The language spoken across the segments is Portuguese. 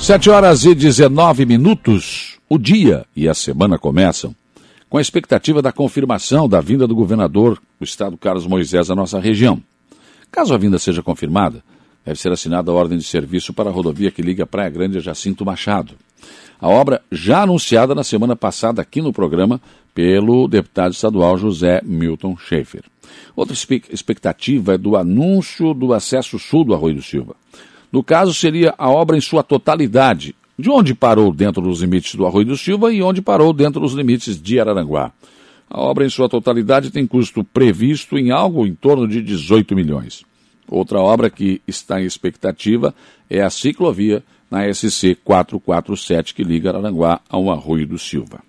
Sete horas e 19 minutos. O dia e a semana começam com a expectativa da confirmação da vinda do governador do estado Carlos Moisés à nossa região. Caso a vinda seja confirmada, deve ser assinada a ordem de serviço para a rodovia que liga Praia Grande a Jacinto Machado. A obra já anunciada na semana passada aqui no programa pelo deputado estadual José Milton Schaefer. Outra expectativa é do anúncio do acesso sul do Arroio do Silva. No caso, seria a obra em sua totalidade, de onde parou dentro dos limites do Arroio do Silva e onde parou dentro dos limites de Araranguá. A obra em sua totalidade tem custo previsto em algo em torno de 18 milhões. Outra obra que está em expectativa é a ciclovia na SC 447 que liga Araranguá ao Arroio do Silva.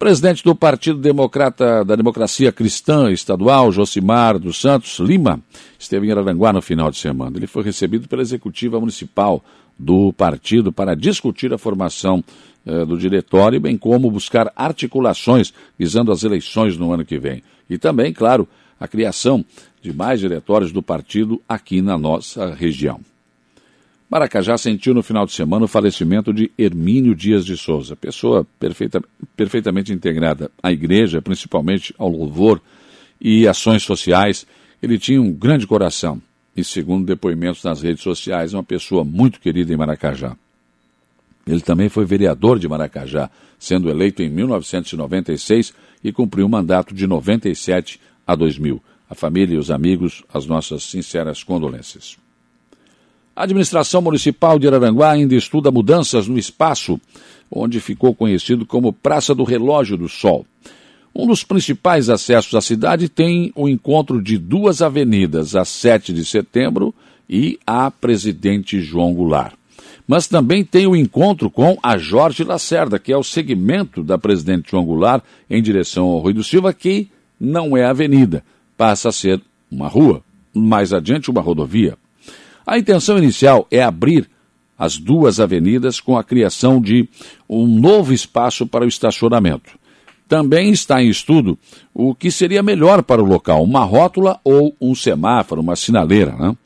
Presidente do Partido Democrata da Democracia Cristã Estadual, Josimar dos Santos Lima, esteve em Araranguá no final de semana. Ele foi recebido pela executiva municipal do partido para discutir a formação eh, do diretório, bem como buscar articulações visando as eleições no ano que vem. E também, claro, a criação de mais diretórios do partido aqui na nossa região. Maracajá sentiu no final de semana o falecimento de Hermínio Dias de Souza, pessoa perfeita, perfeitamente integrada à igreja, principalmente ao louvor e ações sociais. Ele tinha um grande coração e, segundo depoimentos nas redes sociais, uma pessoa muito querida em Maracajá. Ele também foi vereador de Maracajá, sendo eleito em 1996 e cumpriu um mandato de 97 a 2000. A família e os amigos, as nossas sinceras condolências. A administração municipal de Araranguá ainda estuda mudanças no espaço, onde ficou conhecido como Praça do Relógio do Sol. Um dos principais acessos à cidade tem o encontro de duas avenidas, a 7 de setembro e a Presidente João Goulart. Mas também tem o encontro com a Jorge Lacerda, que é o segmento da Presidente João Goulart em direção ao Rui do Silva, que não é avenida, passa a ser uma rua, mais adiante uma rodovia. A intenção inicial é abrir as duas avenidas com a criação de um novo espaço para o estacionamento. Também está em estudo o que seria melhor para o local, uma rótula ou um semáforo, uma sinaleira. Né?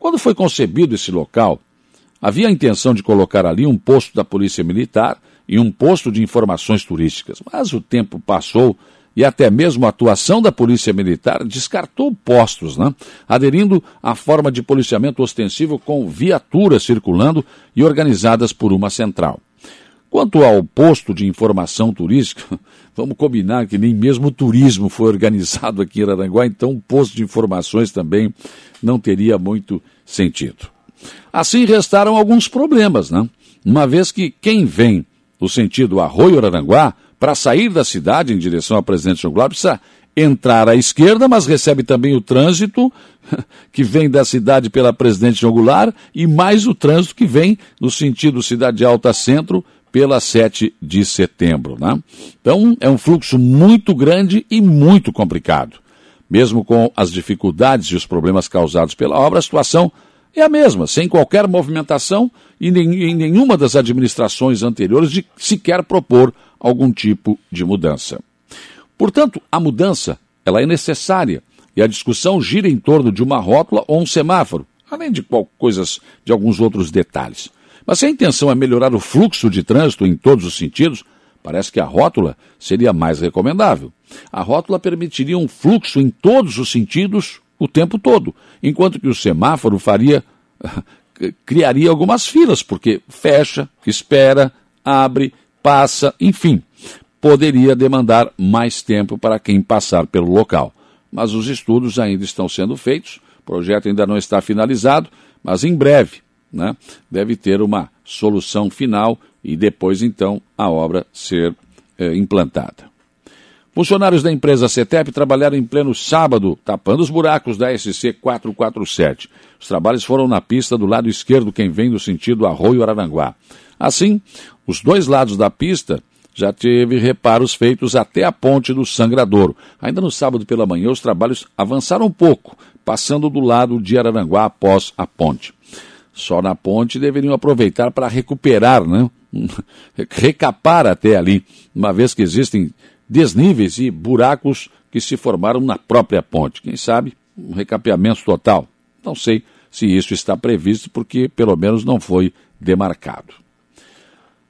Quando foi concebido esse local, havia a intenção de colocar ali um posto da Polícia Militar e um posto de informações turísticas, mas o tempo passou e até mesmo a atuação da Polícia Militar descartou postos, né? aderindo à forma de policiamento ostensivo com viaturas circulando e organizadas por uma central. Quanto ao posto de informação turística, vamos combinar que nem mesmo o turismo foi organizado aqui em Aranguá, então o posto de informações também não teria muito sentido. Assim restaram alguns problemas, né? Uma vez que quem vem no sentido Arroio Aranguá para sair da cidade em direção à Presidente João precisa entrar à esquerda, mas recebe também o trânsito que vem da cidade pela Presidente João Goulart e mais o trânsito que vem no sentido Cidade Alta Centro pela 7 de setembro. Né? Então, é um fluxo muito grande e muito complicado. Mesmo com as dificuldades e os problemas causados pela obra, a situação é a mesma, sem qualquer movimentação e em nenhuma das administrações anteriores de sequer propor algum tipo de mudança. Portanto, a mudança ela é necessária e a discussão gira em torno de uma rótula ou um semáforo, além de coisas de alguns outros detalhes. Mas se a intenção é melhorar o fluxo de trânsito em todos os sentidos, parece que a rótula seria mais recomendável. A rótula permitiria um fluxo em todos os sentidos o tempo todo, enquanto que o semáforo faria criaria algumas filas, porque fecha, espera, abre, passa, enfim, poderia demandar mais tempo para quem passar pelo local. Mas os estudos ainda estão sendo feitos, o projeto ainda não está finalizado, mas em breve né, deve ter uma solução final e depois então a obra ser eh, implantada. Funcionários da empresa CETEP trabalharam em pleno sábado, tapando os buracos da SC 447. Os trabalhos foram na pista do lado esquerdo, quem vem no sentido Arroio Araranguá. Assim, os dois lados da pista já teve reparos feitos até a ponte do Sangradouro. Ainda no sábado pela manhã, os trabalhos avançaram um pouco, passando do lado de Araranguá após a ponte. Só na ponte deveriam aproveitar para recuperar, né? recapar até ali, uma vez que existem desníveis e buracos que se formaram na própria ponte. Quem sabe um recapeamento total. Não sei se isso está previsto, porque pelo menos não foi demarcado.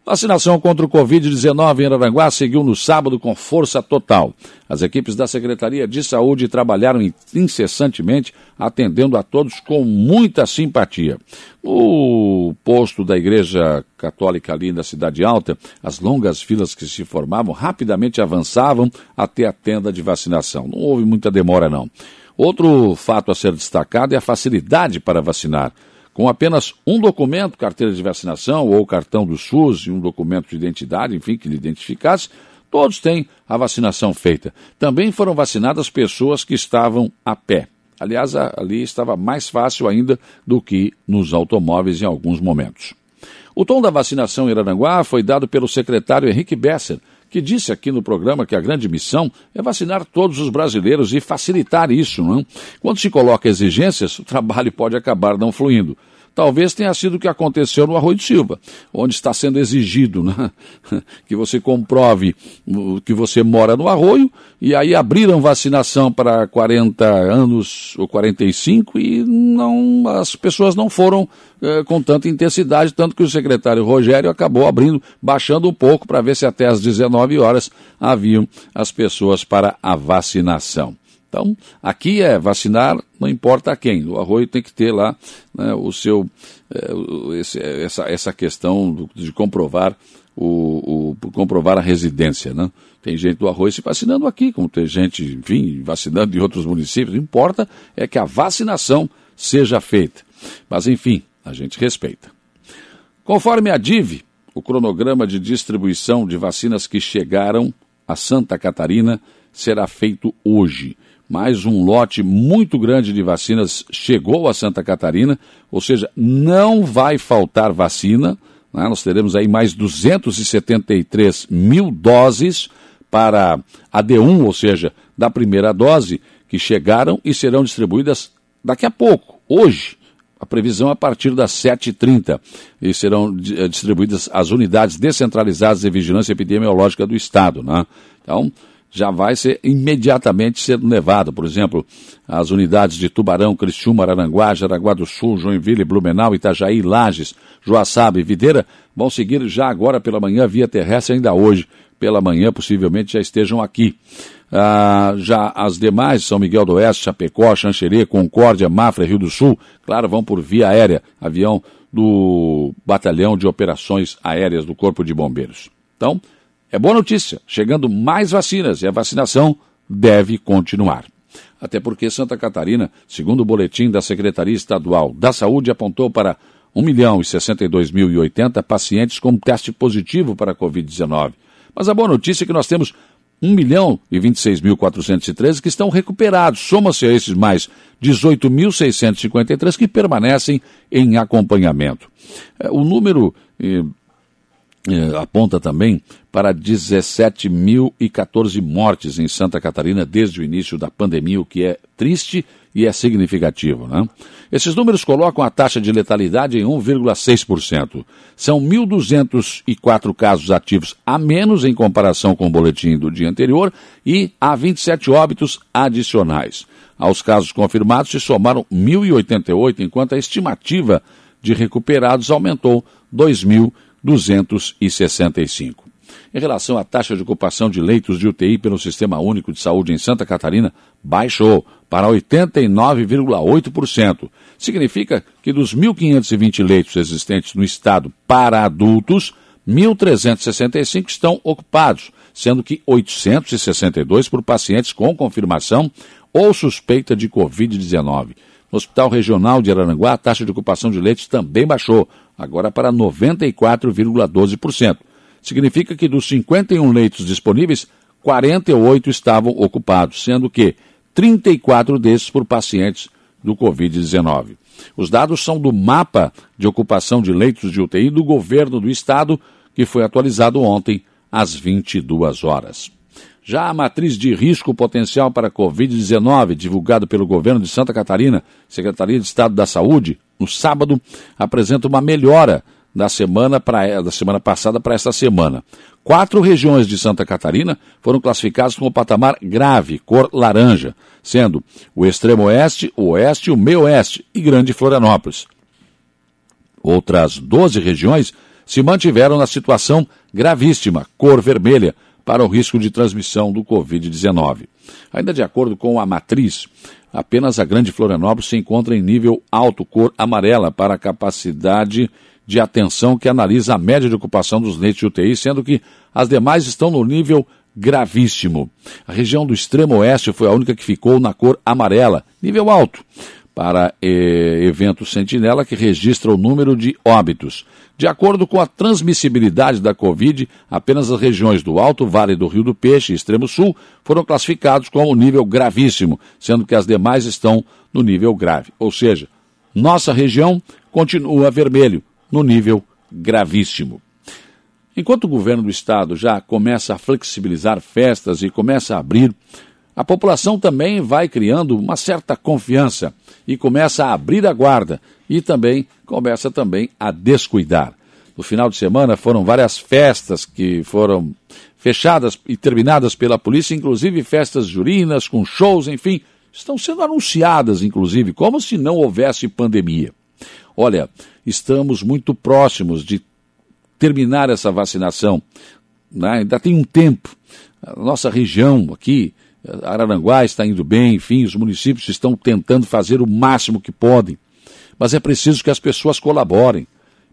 Vacinação contra o Covid-19 em Aranguá seguiu no sábado com força total. As equipes da Secretaria de Saúde trabalharam incessantemente, atendendo a todos com muita simpatia. No posto da Igreja Católica ali na Cidade Alta, as longas filas que se formavam rapidamente avançavam até a tenda de vacinação. Não houve muita demora, não. Outro fato a ser destacado é a facilidade para vacinar com apenas um documento, carteira de vacinação ou cartão do SUS e um documento de identidade, enfim, que lhe identificasse, todos têm a vacinação feita. Também foram vacinadas pessoas que estavam a pé. Aliás, ali estava mais fácil ainda do que nos automóveis em alguns momentos. O tom da vacinação em Aranguá foi dado pelo secretário Henrique Besser, que disse aqui no programa que a grande missão é vacinar todos os brasileiros e facilitar isso. Não? Quando se coloca exigências, o trabalho pode acabar não fluindo. Talvez tenha sido o que aconteceu no Arroio de Silva, onde está sendo exigido né, que você comprove que você mora no Arroio, e aí abriram vacinação para 40 anos ou 45 e não, as pessoas não foram eh, com tanta intensidade, tanto que o secretário Rogério acabou abrindo, baixando um pouco para ver se até às 19 horas haviam as pessoas para a vacinação. Então, aqui é vacinar, não importa a quem. O arroio tem que ter lá né, o seu, é, esse, essa, essa questão de comprovar o, o, comprovar a residência, né? Tem gente do arroio se vacinando aqui, como tem gente, enfim, vacinando em outros municípios. O que importa é que a vacinação seja feita. Mas, enfim, a gente respeita. Conforme a DIV, o cronograma de distribuição de vacinas que chegaram a Santa Catarina será feito hoje mais um lote muito grande de vacinas chegou a Santa Catarina, ou seja, não vai faltar vacina. Né? Nós teremos aí mais 273 mil doses para a D1, ou seja, da primeira dose, que chegaram e serão distribuídas daqui a pouco, hoje. A previsão é a partir das 7h30 e serão eh, distribuídas as unidades descentralizadas de vigilância epidemiológica do Estado. Né? Então, já vai ser imediatamente sendo levado. Por exemplo, as unidades de Tubarão, Criciúma, Araranguá, Jaraguá do Sul, Joinville, Blumenau, Itajaí, Lages, Joaçaba e Videira vão seguir já agora pela manhã via terrestre, ainda hoje pela manhã, possivelmente já estejam aqui. Ah, já as demais, São Miguel do Oeste, Chapecó, Xanxerê, Concórdia, Mafra, Rio do Sul, claro, vão por via aérea, avião do Batalhão de Operações Aéreas do Corpo de Bombeiros. Então, é boa notícia, chegando mais vacinas e a vacinação deve continuar. Até porque Santa Catarina, segundo o boletim da Secretaria Estadual da Saúde, apontou para 1 milhão e 62 mil e 80 pacientes com teste positivo para a Covid-19. Mas a boa notícia é que nós temos 1 milhão e 26 mil 413 que estão recuperados. Soma-se a esses mais 18.653 que permanecem em acompanhamento. É, o número eh, aponta também para 17.014 mortes em Santa Catarina desde o início da pandemia, o que é triste e é significativo. Né? Esses números colocam a taxa de letalidade em 1,6%. São 1.204 casos ativos a menos em comparação com o boletim do dia anterior e há 27 óbitos adicionais. Aos casos confirmados se somaram 1.088, enquanto a estimativa de recuperados aumentou 2.000 265. Em relação à taxa de ocupação de leitos de UTI pelo Sistema Único de Saúde em Santa Catarina, baixou para 89,8%. Significa que dos 1.520 leitos existentes no estado para adultos, 1.365 estão ocupados, sendo que 862 por pacientes com confirmação ou suspeita de Covid-19. No Hospital Regional de Araranguá, a taxa de ocupação de leitos também baixou, agora para 94,12%. Significa que dos 51 leitos disponíveis, 48 estavam ocupados, sendo que 34 desses por pacientes do Covid-19. Os dados são do mapa de ocupação de leitos de UTI do governo do estado, que foi atualizado ontem às 22 horas. Já a matriz de risco potencial para a Covid-19, divulgada pelo governo de Santa Catarina, Secretaria de Estado da Saúde, no sábado, apresenta uma melhora da semana, pra, da semana passada para esta semana. Quatro regiões de Santa Catarina foram classificadas como patamar grave, cor laranja, sendo o extremo oeste, o oeste, o meio oeste e Grande Florianópolis. Outras 12 regiões se mantiveram na situação gravíssima, cor vermelha, para o risco de transmissão do Covid-19. Ainda de acordo com a matriz, apenas a Grande Florianópolis se encontra em nível alto, cor amarela, para a capacidade de atenção que analisa a média de ocupação dos leitos de UTI, sendo que as demais estão no nível gravíssimo. A região do extremo oeste foi a única que ficou na cor amarela, nível alto para eh, evento Sentinela, que registra o número de óbitos. De acordo com a transmissibilidade da Covid, apenas as regiões do Alto Vale do Rio do Peixe e Extremo Sul foram classificados como nível gravíssimo, sendo que as demais estão no nível grave. Ou seja, nossa região continua vermelho, no nível gravíssimo. Enquanto o governo do estado já começa a flexibilizar festas e começa a abrir a população também vai criando uma certa confiança e começa a abrir a guarda e também começa também a descuidar. No final de semana foram várias festas que foram fechadas e terminadas pela polícia, inclusive festas jurinas com shows, enfim, estão sendo anunciadas inclusive como se não houvesse pandemia. Olha, estamos muito próximos de terminar essa vacinação. Né? Ainda tem um tempo. A nossa região aqui, Araranguá está indo bem, enfim, os municípios estão tentando fazer o máximo que podem. Mas é preciso que as pessoas colaborem.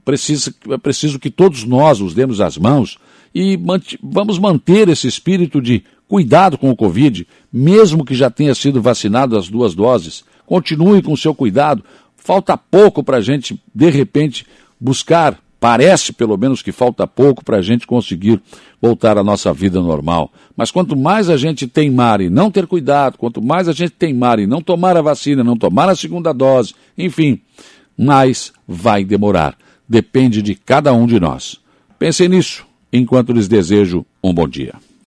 Preciso, é preciso que todos nós os demos as mãos e vamos manter esse espírito de cuidado com o Covid, mesmo que já tenha sido vacinado as duas doses. Continue com o seu cuidado. Falta pouco para a gente, de repente, buscar Parece, pelo menos, que falta pouco para a gente conseguir voltar à nossa vida normal. Mas quanto mais a gente teimar e não ter cuidado, quanto mais a gente teimar e não tomar a vacina, não tomar a segunda dose, enfim, mais vai demorar. Depende de cada um de nós. Pensem nisso enquanto lhes desejo um bom dia.